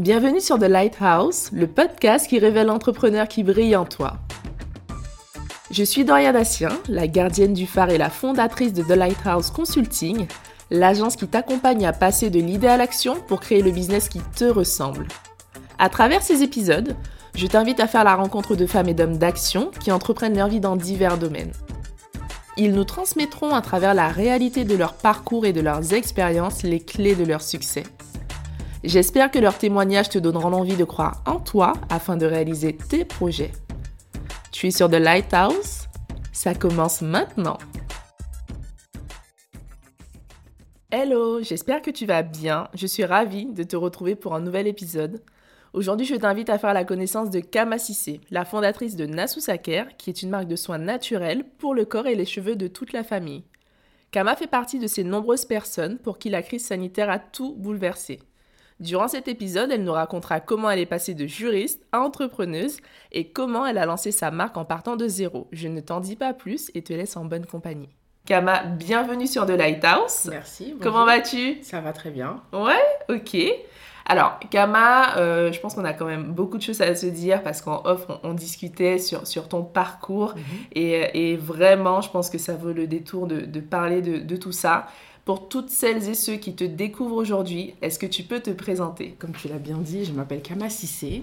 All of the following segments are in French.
Bienvenue sur The Lighthouse, le podcast qui révèle l'entrepreneur qui brille en toi. Je suis Doria Dassien, la gardienne du phare et la fondatrice de The Lighthouse Consulting, l'agence qui t'accompagne à passer de l'idée à l'action pour créer le business qui te ressemble. À travers ces épisodes, je t'invite à faire la rencontre de femmes et d'hommes d'action qui entreprennent leur vie dans divers domaines. Ils nous transmettront à travers la réalité de leur parcours et de leurs expériences les clés de leur succès. J'espère que leurs témoignages te donneront l'envie de croire en toi afin de réaliser tes projets. Tu es sur The Lighthouse? Ça commence maintenant. Hello, j'espère que tu vas bien. Je suis ravie de te retrouver pour un nouvel épisode. Aujourd'hui, je t'invite à faire la connaissance de Kama Sissé, la fondatrice de Nasusaker, qui est une marque de soins naturels pour le corps et les cheveux de toute la famille. Kama fait partie de ces nombreuses personnes pour qui la crise sanitaire a tout bouleversé. Durant cet épisode, elle nous racontera comment elle est passée de juriste à entrepreneuse et comment elle a lancé sa marque en partant de zéro. Je ne t'en dis pas plus et te laisse en bonne compagnie. Kama, bienvenue sur The Lighthouse. Merci. Comment vas-tu? Ça va très bien. Ouais, ok. Alors, Kama, euh, je pense qu'on a quand même beaucoup de choses à se dire parce qu'en off, on, discutait sur, sur ton parcours Mhm. et, et vraiment, je pense que ça vaut le détour de, de parler de, de tout ça. Pour toutes celles et ceux qui te découvrent aujourd'hui, est-ce que tu peux te présenter? Comme tu l'as bien dit, je m'appelle Kama Sissé.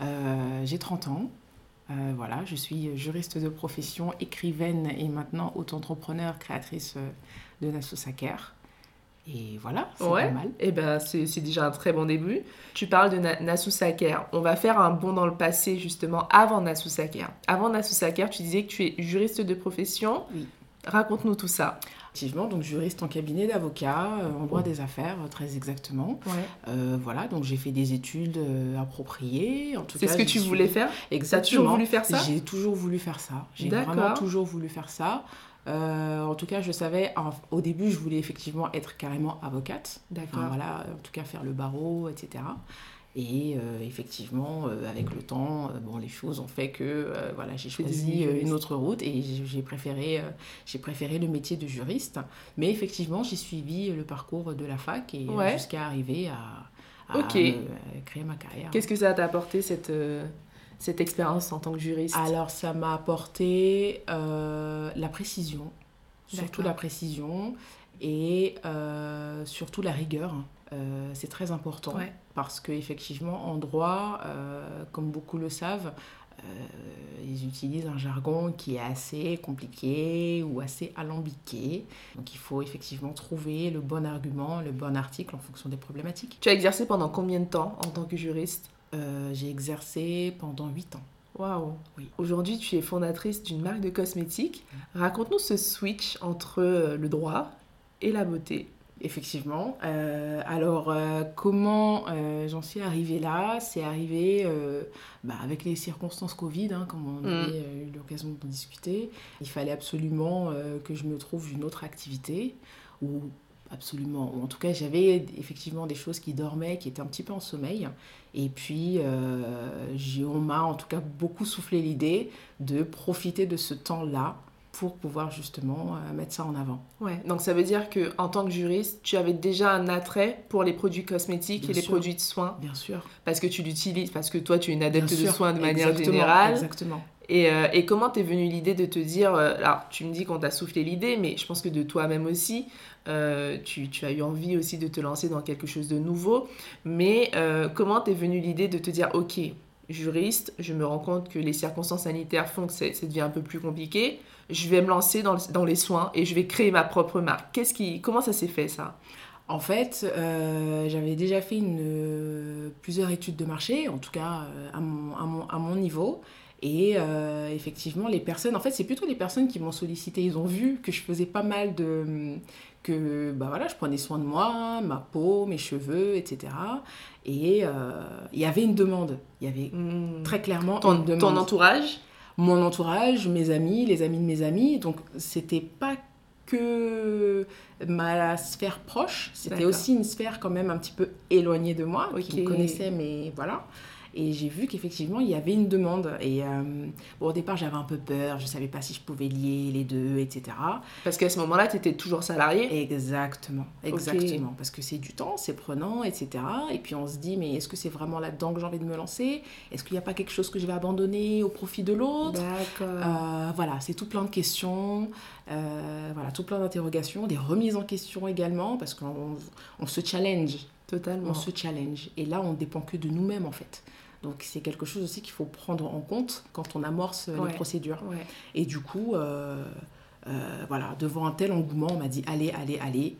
Euh, J'ai 30 ans. Euh, voilà, je suis juriste de profession, écrivaine et maintenant auto-entrepreneur, créatrice euh, de Nassau Saker. Et voilà, c'est Ouais. pas mal. Eh ben, c'est déjà un très bon début. Tu parles de Na- Nasu Saker. On va faire un bond dans le passé, justement, avant Nasu Saker. Avant Nasu Saker, tu disais que tu es juriste de profession. Oui. Raconte-nous tout ça. Effectivement, donc juriste en cabinet d'avocat, euh, en droit des affaires, euh, très exactement. Ouais. Euh, voilà, donc j'ai fait des études euh, appropriées. En tout C'est ce que tu suis- voulais faire? Exactement. toujours voulu faire ça? J'ai toujours voulu faire ça. J'ai D'accord. vraiment toujours voulu faire ça. En tout cas, je savais, en- au début, je voulais effectivement être carrément avocate. D'accord. Enfin, voilà, en tout cas, faire le barreau, etc. Et euh, effectivement, euh, avec le temps, euh, bon, les choses ont fait que voilà, j'ai choisi une autre route et j'ai préféré, j'ai préféré le métier de juriste. Mais effectivement, j'ai suivi le parcours de la fac et Ouais. jusqu'à arriver à, créer ma carrière. Qu'est-ce que ça t'a apporté, cette, cette expérience en tant que juriste? Alors, ça m'a apporté la précision, surtout la précision et surtout la rigueur. Euh, c'est très important Ouais. Parce qu'effectivement, en droit, euh, comme beaucoup le savent, euh, ils utilisent un jargon qui est assez compliqué ou assez alambiqué. Donc, il faut effectivement trouver le bon argument, le bon article en fonction des problématiques. Tu as exercé pendant combien de temps en tant que juriste? Euh, J'ai exercé pendant 8 ans. Waouh Oui. Aujourd'hui, tu es fondatrice d'une marque de cosmétiques. Raconte-nous ce switch entre le droit et la beauté. Effectivement. Euh, alors, euh, comment euh, j'en suis arrivée là? C'est arrivé bah, avec les circonstances Covid, hein, comme on Mm. avait euh, eu l'occasion de discuter. Il fallait absolument que je me trouve une autre activité, ou absolument, ou en tout cas, j'avais effectivement des choses qui dormaient, qui étaient un petit peu en sommeil. Et puis, on m'a en tout cas beaucoup soufflé l'idée de profiter de ce temps-là pour pouvoir justement euh, mettre ça en avant. Ouais, donc ça veut dire que en tant que juriste, tu avais déjà un attrait pour les produits cosmétiques Bien et les produits de soins Bien sûr. parce que tu l'utilises, parce que toi tu es une adepte Bien de sûr, soins de manière exactement, générale. Exactement. Et, euh, et comment t'es venue l'idée de te dire, euh, alors tu me dis qu'on t'a soufflé l'idée, mais je pense que de toi-même aussi, euh, tu, tu as eu envie aussi de te lancer dans quelque chose de nouveau. Mais comment t'es venue l'idée de te dire, ok, juriste, je me rends compte que les circonstances sanitaires font que ça devient un peu plus compliqué. Je vais me lancer dans, le- dans les soins et je vais créer ma propre marque. Qu'est-ce qui, comment ça s'est fait ça? En fait, euh, j'avais déjà fait une, euh, plusieurs études de marché, en tout cas euh, à, mon, à, mon, à mon niveau. Et effectivement, les personnes, en fait, c'est plutôt les personnes qui m'ont sollicité. Ils ont vu que je faisais pas mal de. que bah voilà, je prenais soin de moi, ma peau, mes cheveux, etc. Et il y avait une demande. Il y avait Hmm. très clairement ton, une demande. ton entourage? Mon entourage, mes amis, les amis de mes amis. Donc, c'était pas que ma sphère proche, c'était aussi une sphère quand même un petit peu éloignée de moi, qui Ok. me connaissait, mais voilà. Et j'ai vu qu'effectivement, il y avait une demande. Et bon, au départ, j'avais un peu peur. Je ne savais pas si je pouvais lier les deux, etc. Parce qu'à ce moment-là, tu étais toujours salarié? Exactement. Exactement. Parce que c'est du temps, c'est prenant, etc. Et puis on se dit, mais est-ce que c'est vraiment là-dedans que j'ai envie de me lancer? Est-ce qu'il n'y a pas quelque chose que je vais abandonner au profit de l'autre? D'accord. voilà, c'est tout plein de questions. voilà, tout plein d'interrogations, des remises en question également, parce qu'on on se challenge. Totalement. On se challenge. Et là, on dépend que de nous-mêmes, en fait. Donc, c'est quelque chose aussi qu'il faut prendre en compte quand on amorce les procédures. Et du coup, euh, euh, voilà, devant un tel engouement, on m'a dit allez, allez, allez.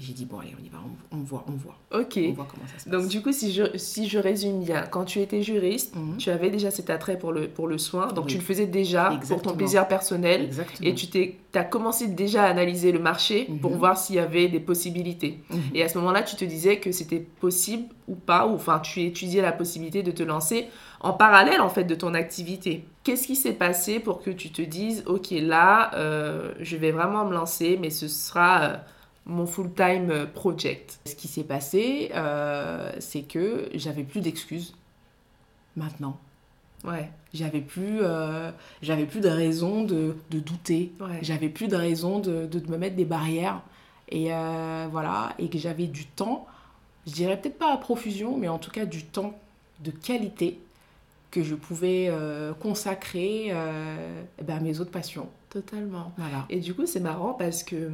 J'ai dit, bon, allez, on y va, on, voit, on voit. Ok. On voit comment ça se passe. Donc, du coup, si je, si je résume bien, quand tu étais juriste, mhm. tu avais déjà cet attrait pour le, pour le soin. Donc, tu le faisais déjà pour ton plaisir personnel. Exactement. Et tu t'es, as commencé déjà à analyser le marché pour mhm. voir s'il y avait des possibilités. Mhm. Et à ce moment-là, tu te disais que c'était possible ou pas, ou enfin, tu étudiais la possibilité de te lancer en parallèle, en fait, de ton activité. Qu'est-ce qui s'est passé pour que tu te dises, OK, là, euh, je vais vraiment me lancer, mais ce sera... Euh, mon full-time euh, project. Ce qui s'est passé, euh, c'est que j'avais plus d'excuses maintenant. Ouais. J'avais plus, euh, j'avais plus de raison de, de douter. J'avais plus de raison de, de, me mettre des barrières. Et voilà, et que j'avais du temps, je dirais peut-être pas à profusion, mais en tout cas du temps de qualité que je pouvais consacrer ben, à mes autres passions. Totalement. Voilà. Et du coup, c'est marrant parce que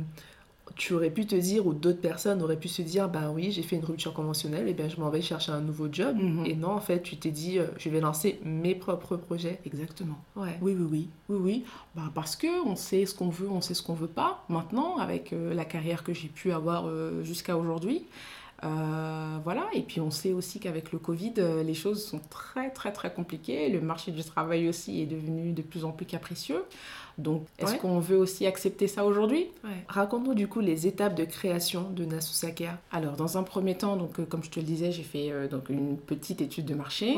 tu aurais pu te dire, ou d'autres personnes auraient pu se dire, ben oui, j'ai fait une rupture conventionnelle, et bien je m'en vais chercher un nouveau job. Mhm. Et non, en fait, tu t'es dit, euh, je vais lancer mes propres projets. Exactement. Ouais. Oui, oui, oui. Oui, oui. Ben, parce que on sait ce qu'on veut, on sait ce qu'on veut pas. Maintenant, avec euh, la carrière que j'ai pu avoir euh, jusqu'à aujourd'hui. voilà, et puis on sait aussi qu'avec le Covid, les choses sont très très très compliquées. Le marché du travail aussi est devenu de plus en plus capricieux. Donc, est-ce qu'on veut aussi accepter ça aujourd'hui? Raconte-nous du coup les étapes de création de Nasusaka. Alors, dans un premier temps, donc, euh, comme je te le disais, j'ai fait euh, donc, une petite étude de marché.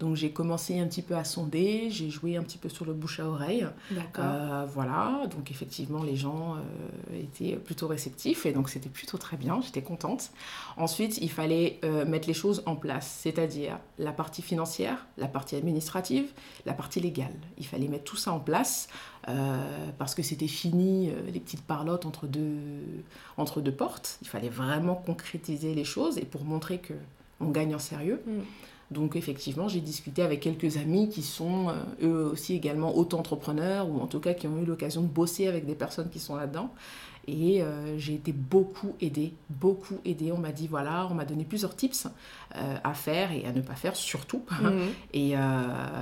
Donc, j'ai commencé un petit peu à sonder, j'ai joué un petit peu sur le bouche à oreille. D'accord. Euh, voilà, donc effectivement, les gens étaient plutôt réceptifs et donc c'était plutôt très bien, j'étais contente. Ensuite, il fallait mettre les choses en place, c'est-à-dire la partie financière, la partie administrative, la partie légale. Il fallait mettre tout ça en place. Euh, parce que c'était fini euh, les petites parlottes entre deux, entre deux portes. Il fallait vraiment concrétiser les choses et pour montrer que on gagne en sérieux. Mm. Donc effectivement, j'ai discuté avec quelques amis qui sont euh, eux aussi également auto-entrepreneurs ou en tout cas qui ont eu l'occasion de bosser avec des personnes qui sont là-dedans. Et j'ai été beaucoup aidée, beaucoup aidée. On m'a dit, voilà, on m'a donné plusieurs tips à faire et à ne pas faire surtout. Mm. et,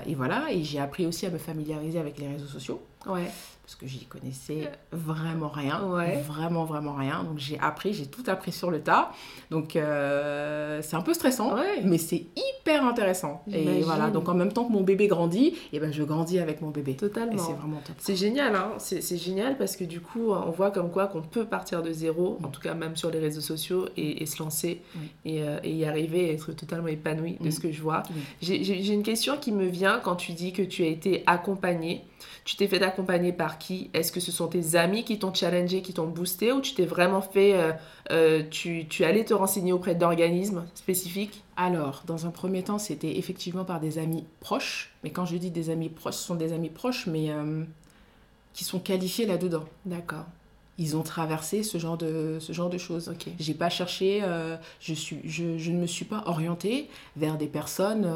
et, voilà, et j'ai appris aussi à me familiariser avec les réseaux sociaux. Ouais. Parce que j'y connaissais vraiment rien. Vraiment, vraiment rien. Donc j'ai appris, j'ai tout appris sur le tas. Donc euh, c'est un peu stressant, mais c'est hyper intéressant. Et voilà, donc en même temps que mon bébé grandit, et eh ben je grandis avec mon bébé. Totalement. C'est vraiment top. C'est génial, hein c'est génial parce que du coup, on voit comme quoi qu'on peut partir de zéro, en tout cas même sur les réseaux sociaux, et, se lancer euh, et, y arriver, et être totalement épanoui de ce que je vois. J'ai une question qui me vient quand tu dis que tu as été accompagnée. Tu t'es fait accompagner par qui? Est-ce que ce sont tes amis qui t'ont challengé, qui t'ont boosté ou tu t'es vraiment fait, euh, euh, tu, tu allais te renseigner auprès d'organismes spécifiques? Alors, dans un premier temps, c'était effectivement par des amis proches. Mais quand je dis des amis proches, ce sont des amis proches, mais euh, qui sont qualifiés là-dedans. D'accord ils ont traversé ce genre de, ce genre de choses. Okay. J'ai pas cherché, je, suis, je, je, ne me suis pas orientée vers des personnes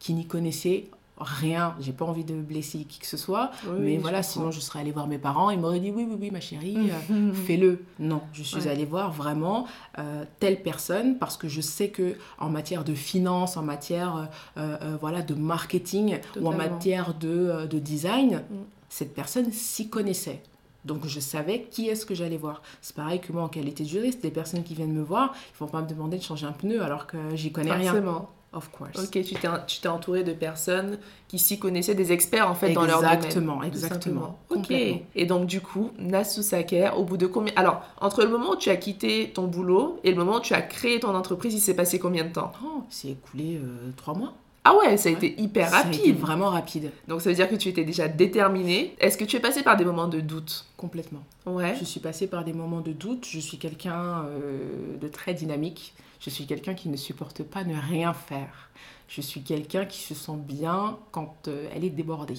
qui n'y connaissaient rien, j'ai pas envie de blesser qui que ce soit, mais voilà, sinon je serais allée voir mes parents, ils m'auraient dit oui, oui, oui, ma chérie, euh, fais-le. Non, je suis allée voir vraiment euh, telle personne parce que je sais que en matière de finance, en matière euh, voilà, de marketing ou en matière de, de design, mm. cette personne s'y connaissait. Donc je savais qui est-ce que j'allais voir. C'est pareil que moi en qualité de juriste, les personnes qui viennent me voir, ils vont pas me demander de changer un pneu alors que j'y connais Forcément. rien. Of course. Ok, tu t'es entouré de personnes qui s'y connaissaient, des experts en fait dans leur domaine. Exactement, exactement. Ok. Et donc du coup, Nasu Saker, au bout de combien Alors, entre le moment où tu as quitté ton boulot et le moment où tu as créé ton entreprise, il s'est passé combien de temps? Oh, C'est écoulé euh, trois mois. Ah ouais, ça a été hyper Ça a rapide. été vraiment rapide, Donc ça veut dire que tu étais déjà déterminée. Est-ce que tu es passée par des moments de doute? Complètement. Ouais. Je suis passée par des moments de doute. Je suis quelqu'un euh, de très dynamique. Je suis quelqu'un qui ne supporte pas ne rien faire. Je suis quelqu'un qui se sent bien quand euh, elle est débordée.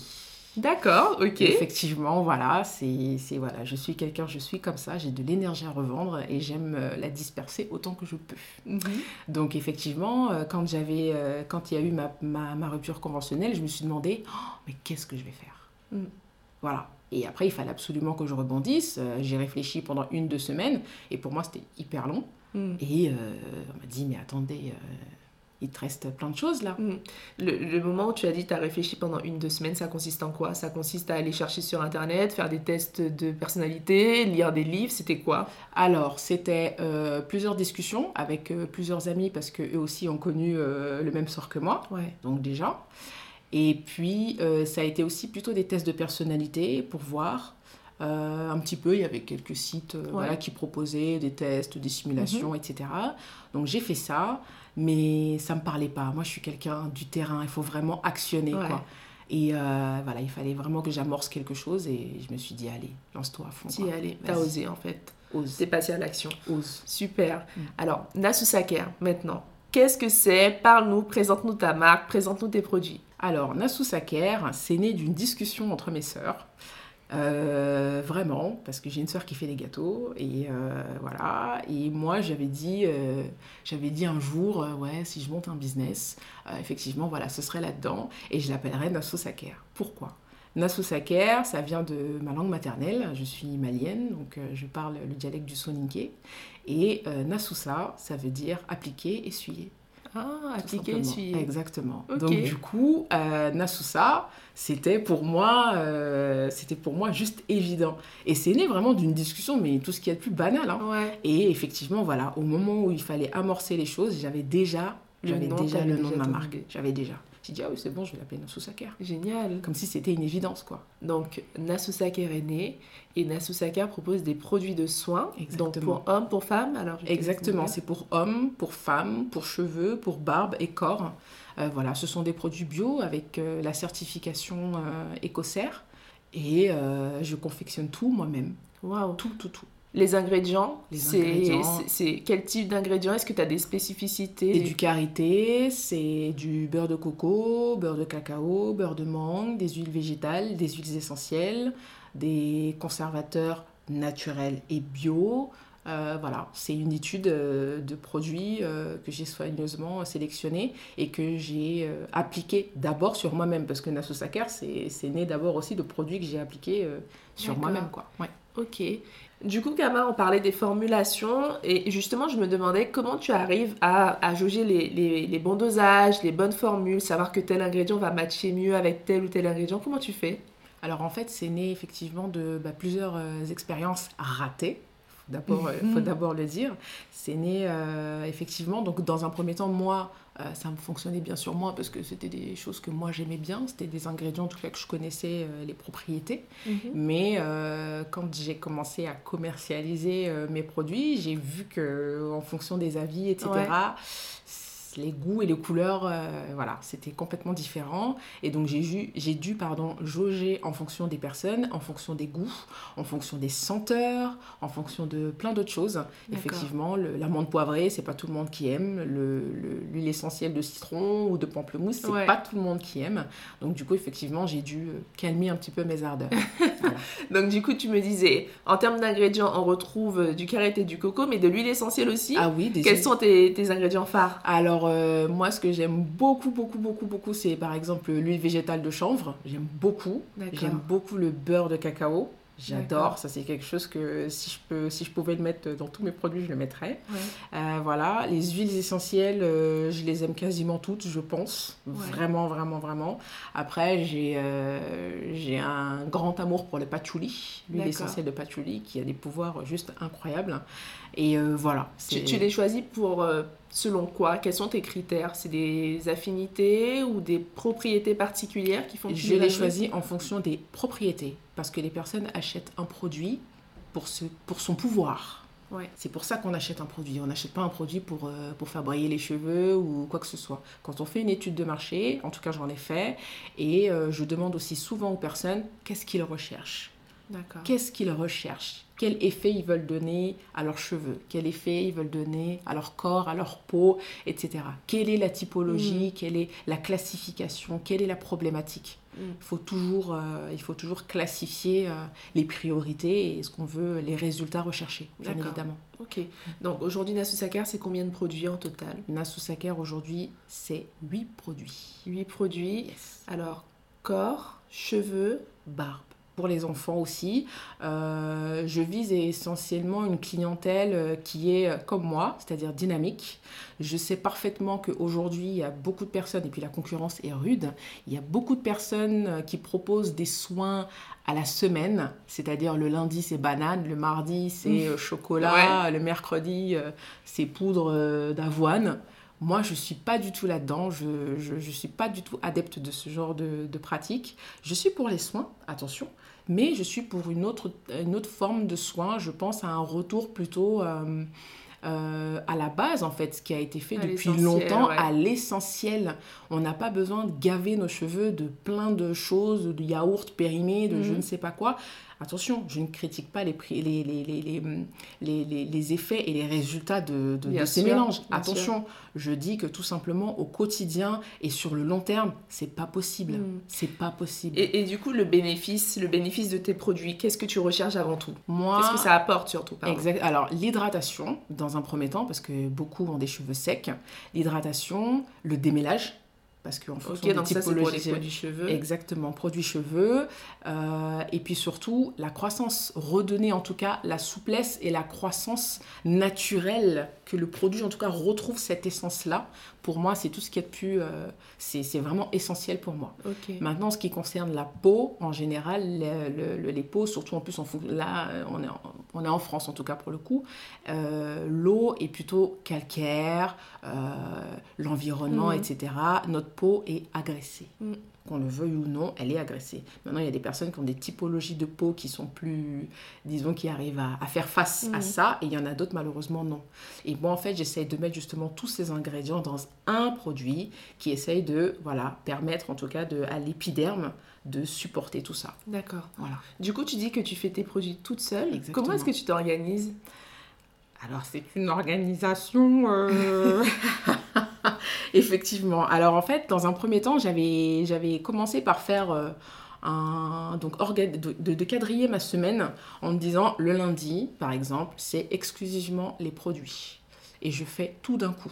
D'accord, ok. Effectivement, voilà, c'est voilà, je suis quelqu'un, je suis comme ça, j'ai de l'énergie à revendre et j'aime euh, la disperser autant que je peux. Mhm. Donc effectivement, euh, quand j'avais, quand il y a eu ma, ma, ma rupture conventionnelle, je me suis demandé, Oh, mais qu'est-ce que je vais faire? Mm. Voilà. Et après, il fallait absolument que je rebondisse. J'ai réfléchi pendant une, deux semaines et pour moi, c'était hyper long. Mm. Et euh, on m'a dit, mais attendez, euh, il te reste plein de choses là. Mm. Le, le moment où tu as dit tu as réfléchi pendant une, deux semaines, ça consiste en quoi? Ça consiste à aller chercher sur Internet, faire des tests de personnalité, lire des livres, c'était quoi? Alors, c'était euh, plusieurs discussions avec euh, plusieurs amis parce qu'eux aussi ont connu euh, le même sort que moi. Ouais. donc déjà. Et puis, euh, ça a été aussi plutôt des tests de personnalité pour voir euh, un petit peu. Il y avait quelques sites euh, voilà, qui proposaient des tests, des simulations, etc. Donc j'ai fait ça, mais ça ne me parlait pas. Moi, je suis quelqu'un du terrain, il faut vraiment actionner. Ouais. Quoi. Et euh, voilà, il fallait vraiment que j'amorce quelque chose et je me suis dit, allez, lance-toi à fond. Es allé, t'as osé en fait. Ose, T'es passé à l'action. ose. Super. Mm. Alors, Nasu Saker, maintenant. Qu'est-ce que c'est? Parle-nous, présente-nous ta marque, présente-nous tes produits. Alors, Nasu Saker, c'est né d'une discussion entre mes sœurs. Euh, vraiment, parce que j'ai une sœur qui fait des gâteaux et euh, voilà. Et moi, j'avais dit, euh, dit un jour, ouais, si je monte un business, effectivement, voilà, ce serait là-dedans et je l'appellerais Nasu Saker. Pourquoi? Nasu Saker, ça vient de ma langue maternelle. Je suis malienne, donc je parle le dialecte du Soninké. Et Nasusa, ça veut dire appliquer, essuyer. Ah, appliquer, essuyer. Exactement. Donc du coup, euh, Nasusa, c'était pour moi, euh, c'était pour moi juste évident. Et c'est né vraiment d'une discussion, mais tout ce qui est de plus banal. hein. Ouais. Et effectivement, voilà, au moment où il fallait amorcer les choses, j'avais déjà, Le j'avais nom, déjà le nom de ma marque. J'avais déjà. J'ai dit ah oui c'est bon, je vais l'appeler Nasusa Care. Génial. Comme si c'était une évidence quoi. Donc, Nasu Saker est né et Nasu Saker propose des produits de soins. Donc, Exactement. pour hommes, pour femmes. Alors, Exactement, c'est pour hommes, pour femmes, pour cheveux, pour barbe et corps. Euh, voilà, ce sont des produits bio avec euh, la certification euh, Écossaire. Et euh, je confectionne tout moi-même. Waouh. Tout, tout, tout. Les ingrédients, c'est- c'est c'est quel type d'ingrédients? Est-ce que tu as des spécificités? Et du karité, c'est du beurre de coco, beurre de cacao, beurre de mangue, des huiles végétales, des huiles essentielles, des conservateurs naturels et bio. Euh, voilà, c'est une étude euh, de produits euh, que j'ai soigneusement sélectionné et que j'ai euh, appliqué d'abord sur moi-même parce que Nasu Saker, c'est c'est né d'abord aussi de produits que j'ai appliqués sur moi-même. quoi. Ouais. Ok. Du coup, Kama, on parlait des formulations et justement, je me demandais comment tu arrives à, à jauger les, bons dosages, les bonnes formules, savoir que tel ingrédient va matcher mieux avec tel ou tel ingrédient. Comment tu fais? Alors en fait, c'est né effectivement de bah, plusieurs euh, expériences ratées. D'abord, il Mhm. faut d'abord le dire. C'est né euh, effectivement, donc dans un premier temps, moi, euh, ça me fonctionnait bien sur moi parce que c'était des choses que moi j'aimais bien. C'était des ingrédients, en tout cas, que je connaissais euh, les propriétés. Mais euh, quand j'ai commencé à commercialiser euh, mes produits, j'ai vu que en fonction des avis, etc., Ouais. Les goûts et les couleurs, euh, voilà, c'était complètement différent. Et donc j'ai dû, j'ai dû pardon, jauger en fonction des personnes, en fonction des goûts, en fonction des senteurs, en fonction de plein d'autres choses. Effectivement, l'amande poivrée, c'est pas tout le monde qui aime. Le- le- L'huile essentielle de citron ou de pamplemousse, c'est Ouais. pas tout le monde qui aime. Donc du coup, effectivement, j'ai dû euh, calmer un petit peu mes ardeurs. Voilà. Donc, du coup, tu me disais, en termes d'ingrédients, on retrouve euh, du karité, du coco, mais de l'huile essentielle aussi. Ah oui, des Quels sont tes, tes ingrédients phares? Alors, euh, moi, ce que j'aime beaucoup, beaucoup, beaucoup, beaucoup, c'est par exemple l'huile végétale de chanvre. J'aime beaucoup. J'aime beaucoup le beurre de cacao. J'adore. Ça, c'est quelque chose que si je, peux, si je pouvais le mettre dans tous mes produits, je le mettrais. Ouais. Euh, voilà. Les huiles essentielles, euh, je les aime quasiment toutes, je pense. Ouais. Vraiment, vraiment, vraiment. Après, j'ai euh, un grand amour pour le patchouli, l'huile essentielle de patchouli, qui a des pouvoirs juste incroyables. Et voilà. Tu, tu les choisis pour selon quoi Quels sont tes critères? C'est des affinités ou des propriétés particulières qui font que Je les choisis en fonction des propriétés, parce que les personnes achètent un produit pour, ce, pour son pouvoir. Ouais. C'est pour ça qu'on achète un produit. On n'achète pas un produit pour, euh, pour faire briller les cheveux ou quoi que ce soit. Quand on fait une étude de marché, en tout cas j'en ai fait, et euh, je demande aussi souvent aux personnes qu'est-ce qu'ils recherchent. Qu'est-ce qu'ils recherchent? Quel effet ils veulent donner à leurs cheveux? Quel effet ils veulent donner à leur corps, à leur peau, etc. Quelle est la typologie? Mm. Quelle est la classification? Quelle est la problématique? Mm. il, faut toujours, euh, il faut toujours classifier euh, les priorités et ce qu'on veut, les résultats recherchés, bien évidemment. Ok. Donc aujourd'hui, Nasu c'est combien de produits en total? Nasu aujourd'hui, c'est 8 produits. 8 produits. Alors, corps, cheveux, barbe pour les enfants aussi. Euh, je vise essentiellement une clientèle euh, qui est euh, comme moi, c'est-à-dire dynamique. Je sais parfaitement qu'aujourd'hui, il y a beaucoup de personnes, et puis la concurrence est rude, il y a beaucoup de personnes qui proposent des soins à la semaine, c'est-à-dire le lundi c'est banane, le mardi c'est chocolat, le mercredi c'est poudre d'avoine. Moi, je ne suis pas du tout là-dedans. Je ne suis pas du tout adepte de ce genre de, de pratique. Je suis pour les soins, attention, mais je suis pour une autre, une autre forme de soins. Je pense à un retour plutôt euh, euh, à la base, en fait, ce qui a été fait depuis longtemps, à l'essentiel. On n'a pas besoin de gaver nos cheveux de plein de choses, de yaourts périmés, de je mhm. ne sais pas quoi. Attention, je ne critique pas les, les, les, les, les effets et les résultats de, de, ces mélanges. Attention, je dis que tout simplement au quotidien et sur le long terme, c'est pas possible. Mm. C'est pas possible. Et, et, du coup, le bénéfice, le bénéfice de tes produits, qu'est-ce que tu recherches avant tout? Moi, qu'est-ce que ça apporte surtout Exact. Alors l'hydratation dans un premier temps, parce que beaucoup ont des cheveux secs. L'hydratation, le démêlage parce qu'en fonction okay, des typologies ça, produits cheveux. Exactement, produits cheveux. Euh, et puis surtout, la croissance, redonner en tout cas la souplesse et la croissance naturelle, que le produit en tout cas retrouve cette essence-là. Pour moi, c'est tout ce qui est plus... Euh, c'est vraiment essentiel pour moi. Maintenant, ce qui concerne la peau, en général, les peaux, surtout en plus, en, là, on est, en, on est en France en tout cas pour le coup, euh, l'eau est plutôt calcaire, l'environnement, mm. etc. Notre peau est agressée. Mm. Qu'on le veuille ou non, elle est agressée. Maintenant, il y a des personnes qui ont des typologies de peau qui sont plus, disons, qui arrivent à, faire face à mm. ça, et il y en a d'autres, malheureusement, non. Et moi, en fait, j'essaye de mettre justement tous ces ingrédients dans un produit qui essaye de, voilà, permettre en tout cas de, à l'épiderme de supporter tout ça. D'accord. Voilà. Du coup, tu dis que tu fais tes produits toute seule. Comment est-ce que tu t'organises? Alors, c'est une organisation... Euh, Effectivement. Alors en fait, dans un premier temps, j'avais, j'avais commencé par faire euh, un, donc de, de, quadriller ma semaine en me disant le lundi, par exemple, c'est exclusivement les produits. Et je fais tout d'un coup.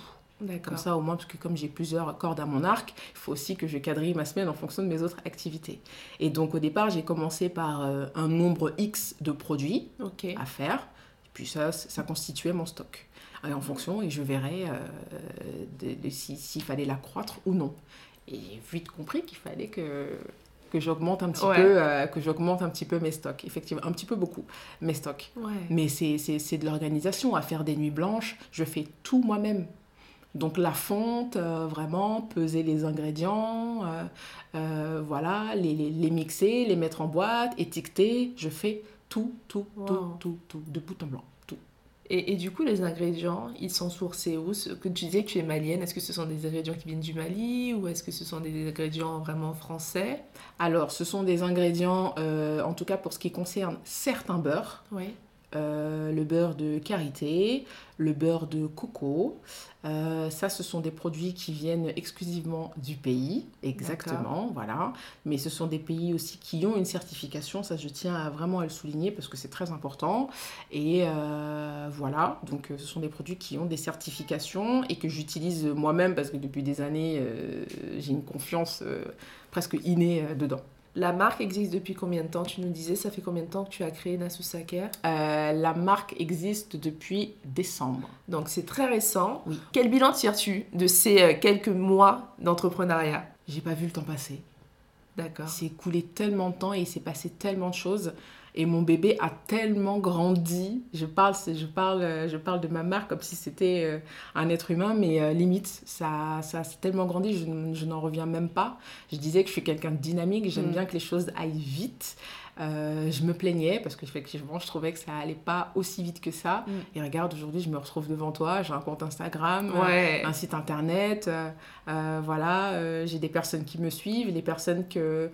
Comme ça, au moins, parce que comme j'ai plusieurs cordes à mon arc, il faut aussi que je quadrille ma semaine en fonction de mes autres activités. Et donc, au départ, j'ai commencé par euh, un nombre X de produits à faire. Et puis ça, ça constituait mon stock en fonction et je verrai euh, s'il fallait l'accroître ou non. Et j'ai vite compris qu'il fallait que que j'augmente un petit peu euh, que j'augmente un petit peu mes stocks effectivement un petit peu beaucoup mes stocks mais c'est de l'organisation à faire des nuits blanches je fais tout moi-même donc la fonte, euh, vraiment, peser les ingrédients, voilà, les, les, mixer, les mettre en boîte, étiqueter. Je fais tout, tout, tout, tout, tout, de bout en blanc. Et, du coup, les ingrédients, ils sont sourcés où? Que Tu disais que tu es malienne, est-ce que ce sont des ingrédients qui viennent du Mali ou est-ce que ce sont des ingrédients vraiment français? Alors, ce sont des ingrédients, euh, en tout cas pour ce qui concerne certains beurres. Oui. Euh, le beurre de karité, le beurre de coco. Euh, ça, ce sont des produits qui viennent exclusivement du pays, exactement, voilà. Mais ce sont des pays aussi qui ont une certification, ça je tiens à vraiment à le souligner parce que c'est très important. Et euh, voilà, donc ce sont des produits qui ont des certifications et que j'utilise moi-même parce que depuis des années, j'ai une confiance presque innée dedans. La marque existe depuis combien de temps? Tu nous disais, ça fait combien de temps que tu as créé Nasu euh, La marque existe depuis décembre. Donc c'est très récent. Quel bilan tires-tu de ces euh, quelques mois d'entrepreneuriat? J'ai pas vu le temps passer. D'accord. C'est coulé tellement de temps et il s'est passé tellement de choses. Et mon bébé a tellement grandi. Je parle, je parle, je parle de ma marque comme si c'était euh, un être humain, mais euh, limite, ça, ça a tellement grandi, je, je n'en reviens même pas. Je disais que je suis quelqu'un de dynamique, j'aime mm. bien que les choses aillent vite. Euh, je me plaignais parce qu'effectivement, je trouvais que ça allait pas aussi vite que ça. Mm. Et regarde, aujourd'hui, je me retrouve devant toi. J'ai un compte Instagram, un site internet. voilà, j'ai des personnes qui me suivent, les personnes que,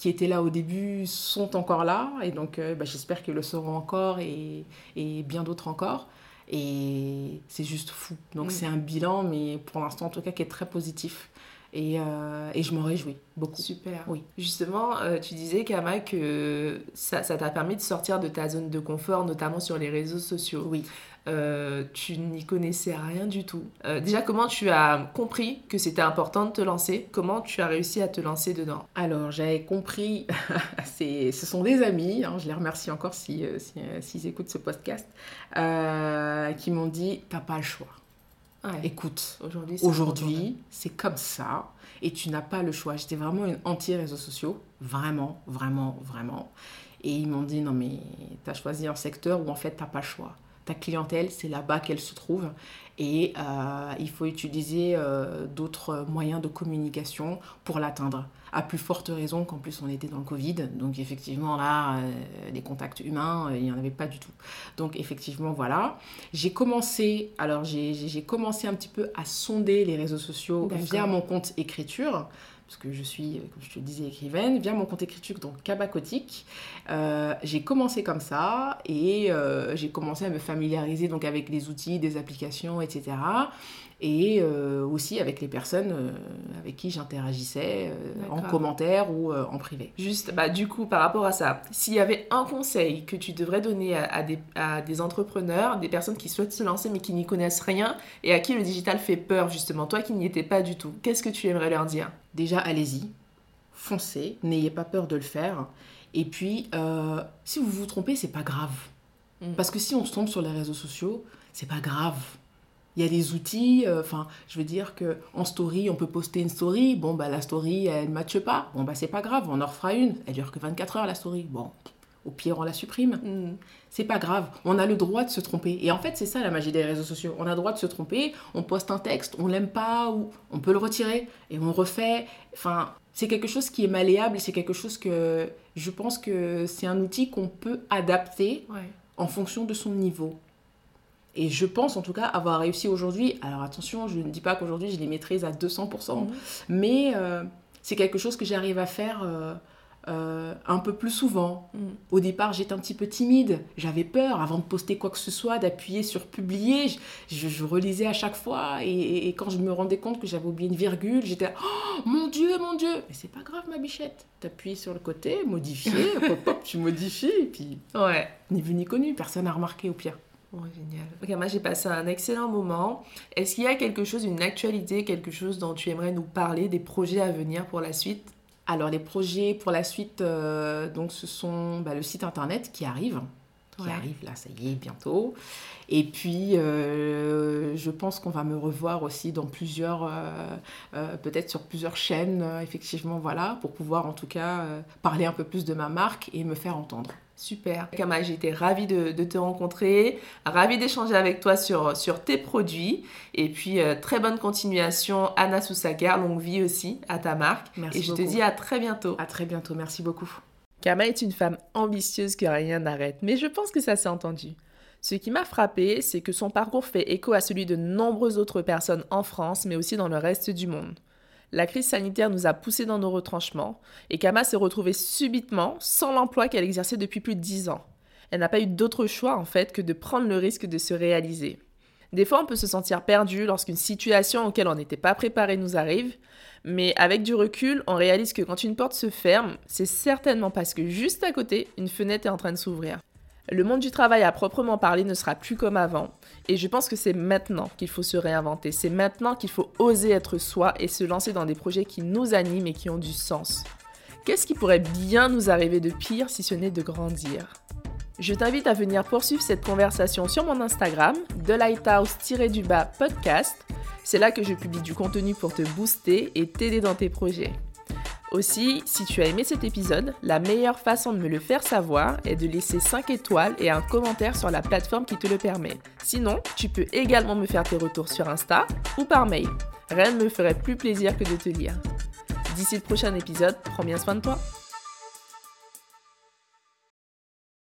qui étaient là au début sont encore là. Et donc, euh, bah, j'espère qu'ils le seront encore et, et bien d'autres encore. Et c'est juste fou. Donc, mm. c'est un bilan, mais pour l'instant, en tout cas, qui est très positif. Et, euh, et, je m'en réjouis beaucoup. Super. Oui. Justement, euh, tu disais, Kama, que ça t'a permis de sortir de ta zone de confort, notamment sur les réseaux sociaux. Oui. Euh, tu n'y connaissais rien du tout. Euh, déjà, comment tu as compris que c'était important de te lancer? Comment tu as réussi à te lancer dedans? Alors, j'avais compris, ce sont des amis, hein, je les remercie encore s'ils euh, si, écoutent ce podcast, qui m'ont dit, t'as pas le choix. Écoute, aujourd'hui, c'est comme ça et tu n'as pas le choix. J'étais vraiment une anti-réseaux sociaux, vraiment, vraiment, vraiment. Et ils m'ont dit, non mais tu as choisi un secteur où en fait, tu n'as pas le choix ta clientèle, c'est là-bas qu'elle se trouve. Et euh, il faut utiliser euh, d'autres moyens de communication pour l'atteindre. À plus forte raison qu'en plus on était dans le Covid. Donc effectivement là, euh, des contacts humains, il n'y en avait pas du tout. Donc effectivement voilà. J'ai commencé, alors j'ai commencé un petit peu à sonder les réseaux sociaux via mon compte écriture parce que je suis, euh, comme je te le disais, écrivaine, via mon compte écriture, donc Kabakotique. Euh, j'ai commencé comme ça et euh, j'ai commencé à me familiariser donc avec les outils, des applications, etc et euh, aussi avec les personnes euh, avec qui j'interagissais euh, en commentaire ou en privé. Juste, bah, du coup, par rapport à ça, s'il y avait un conseil que tu devrais donner à, des, à, des, entrepreneurs, des personnes qui souhaitent se lancer mais qui n'y connaissent rien et à qui le digital fait peur, justement, toi qui n'y étais pas du tout, qu'est-ce que tu aimerais leur dire? Déjà, allez-y, foncez, n'ayez pas peur de le faire. Et puis, si vous vous trompez, c'est pas grave. Mm. Parce que si on se trompe sur les réseaux sociaux, c'est pas grave il y a des outils, euh, enfin, je veux dire que en story, on peut poster une story. Bon, bah, la story, elle ne matche pas. Bon, bah, c'est pas grave, on en refera une. Elle dure que 24 heures, la story. Bon, au pire, on la supprime. Mm. C'est pas grave. On a le droit de se tromper. Et en fait, c'est ça la magie des réseaux sociaux. On a le droit de se tromper. On poste un texte, on l'aime pas, ou on peut le retirer et on refait. Enfin, c'est quelque chose qui est malléable. C'est quelque chose que je pense que c'est un outil qu'on peut adapter en fonction de son niveau. Et je pense en tout cas avoir réussi aujourd'hui. Alors attention, je ne dis pas qu'aujourd'hui je les maîtrise à 200%, mhm. mais euh, c'est quelque chose que j'arrive à faire euh, euh, un peu plus souvent. Mhm. Au départ, j'étais un petit peu timide, j'avais peur avant de poster quoi que ce soit, d'appuyer sur publier. Je, relisais à chaque fois et, quand je me rendais compte que j'avais oublié une virgule, j'étais oh mon Dieu, mon Dieu Mais c'est pas grave, ma bichette. T'appuies sur le côté, modifier, pop, pop, tu modifies, et puis ouais, ni vu ni connu, personne n'a remarqué au pire. Oh, génial. Ok, moi j'ai passé un excellent moment. Est-ce qu'il y a quelque chose, une actualité, quelque chose dont tu aimerais nous parler, des projets à venir pour la suite? Alors les projets pour la suite, euh, donc ce sont bah, le site internet qui arrive, qui arrive là, ça y est, bientôt. Et puis, euh, je pense qu'on va me revoir aussi dans plusieurs, euh, peut-être sur plusieurs chaînes, effectivement, voilà, pour pouvoir en tout cas parler un peu plus de ma marque et me faire entendre. Super. Kama, j'ai été ravie de, te rencontrer, ravie d'échanger avec toi sur, sur tes produits. Et puis, euh, très bonne continuation, Anna Soussaker, longue vie aussi à ta marque. Merci Et je te dis à très bientôt. À très bientôt, merci beaucoup. Kama est une femme ambitieuse que rien n'arrête, mais je pense que ça s'est entendu. Ce qui m'a frappé, c'est que son parcours fait écho à celui de nombreuses autres personnes en France, mais aussi dans le reste du monde. La crise sanitaire nous a poussés dans nos retranchements et Kama s'est retrouvée subitement sans l'emploi qu'elle exerçait depuis plus de dix ans. Elle n'a pas eu d'autre choix en fait que de prendre le risque de se réaliser. Des fois, on peut se sentir perdu lorsqu'une situation auquel on n'était pas préparé nous arrive, mais avec du recul, on réalise que quand une porte se ferme, c'est certainement parce que juste à côté, une fenêtre est en train de s'ouvrir. Le monde du travail à proprement parler ne sera plus comme avant. Et je pense que c'est maintenant qu'il faut se réinventer. C'est maintenant qu'il faut oser être soi et se lancer dans des projets qui nous animent et qui ont du sens. Qu'est-ce qui pourrait bien nous arriver de pire si ce n'est de grandir? Je t'invite à venir poursuivre cette conversation sur mon Instagram, The Lighthouse-du-bas podcast. C'est là que je publie du contenu pour te booster et t'aider dans tes projets. Aussi, si tu as aimé cet épisode, la meilleure façon de me le faire savoir est de laisser 5 étoiles et un commentaire sur la plateforme qui te le permet. Sinon, tu peux également me faire tes retours sur Insta ou par mail. Rien ne me ferait plus plaisir que de te lire. D'ici le prochain épisode, prends bien soin de toi.